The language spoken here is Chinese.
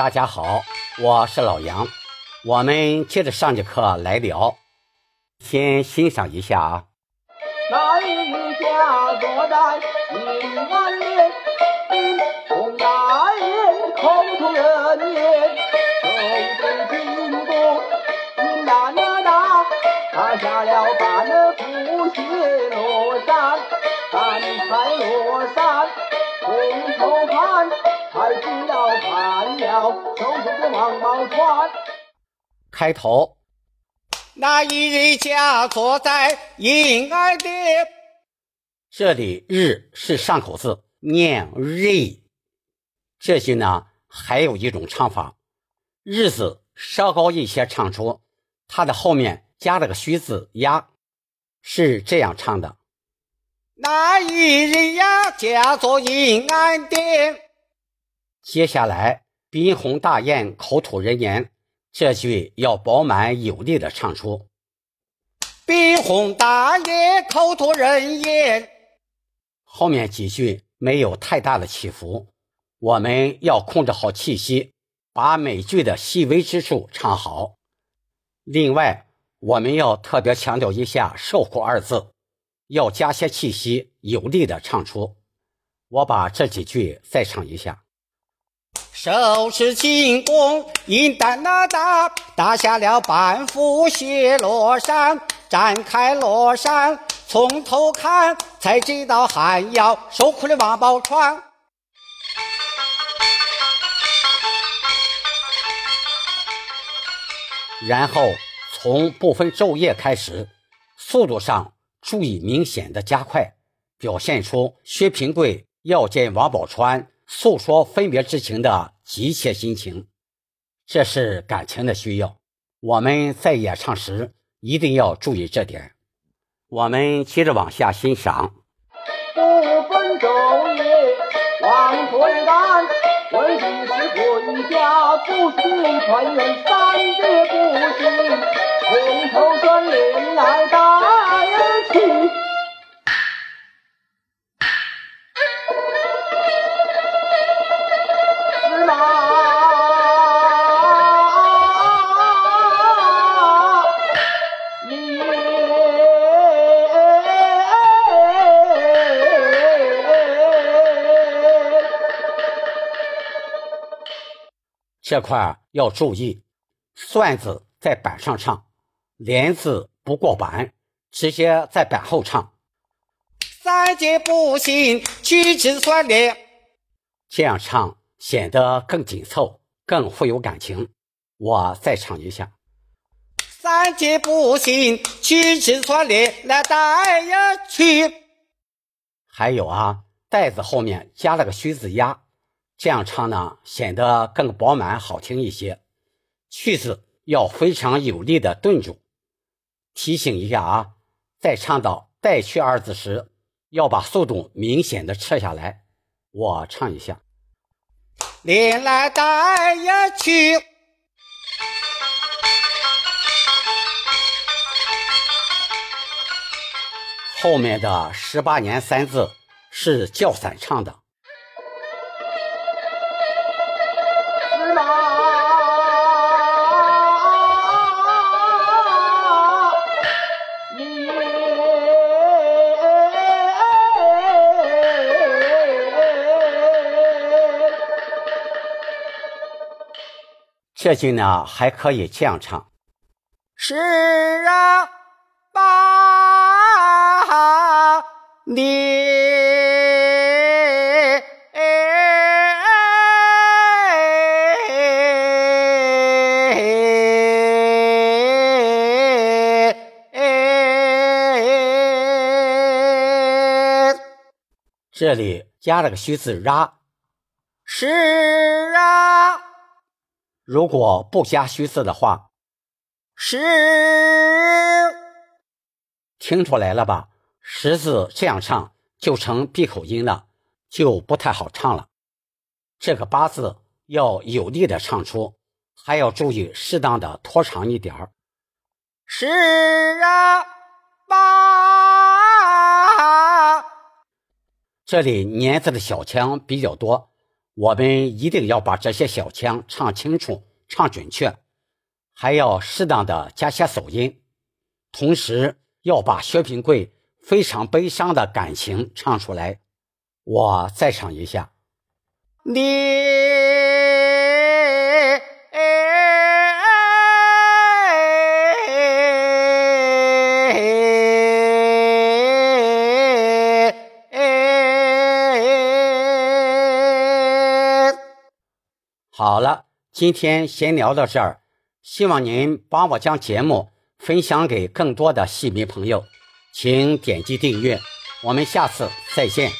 大家好，我是老杨，我们接着上节课来聊，先欣赏一下啊。那一家坐在银安殿，洪大爷口吐人言，手执金箍，云南那大，打下了半的不谢罗山，三彩罗山，红头盘，才知道盘了，手中的王宝钏。开头，那一日家坐在银安殿，这里日是上口字，念日。这句呢，还有一种唱法，日子稍高一些唱出，它的后面加了个虚字呀，是这样唱的：那一日呀，家坐银安殿。接下来，宾鸿大宴，口吐人言。这句要饱满有力的唱出。宾鸿大宴，口吐人言。后面几句没有太大的起伏，我们要控制好气息，把每句的细微之处唱好。另外，我们要特别强调一下“受苦”二字，要加些气息，有力的唱出。我把这几句再唱一下。手持金弓，银弹那大，打下了半幅血罗山。展开罗山，从头看，才知道还要受苦的王宝钏。然后从不分昼夜开始，速度上注意明显的加快，表现出薛平贵要见王宝钏。诉说分别之情的急切心情，这是感情的需要。我们在演唱时一定要注意这点。我们接着往下欣赏。不分昼夜望回赶，为的是回家不行，团圆这块儿要注意，算子在板上唱，连字不过板，直接在板后唱。三节不行，曲直算连，这样唱显得更紧凑，更富有感情。我再唱一下。三界不行，曲直算连，来带呀去。还有啊，带子后面加了个虚字压。这样唱呢，显得更饱满好听一些。去字要非常有力的顿住。提醒一下啊，在唱到带去二字时，要把速度明显的撤下来。我唱一下：连来带一去。后面的十八年三字是叫散唱的。这句呢还可以这样唱：是啊，把你这里加了个虚字 “ra”，是。如果不加虚字的话，十，听出来了吧？十字这样唱就成闭口音了，就不太好唱了。这个八字要有力的唱出，还要注意适当的拖长一点儿。是啊，八。这里年字的小腔比较多，我们一定要把这些小腔唱清楚、唱准确，还要适当的加些手音，同时要把薛平贵非常悲伤的感情唱出来。我再唱一下，你。好了，今天闲聊到这儿，希望您帮我将节目分享给更多的戏迷朋友，请点击订阅，我们下次再见。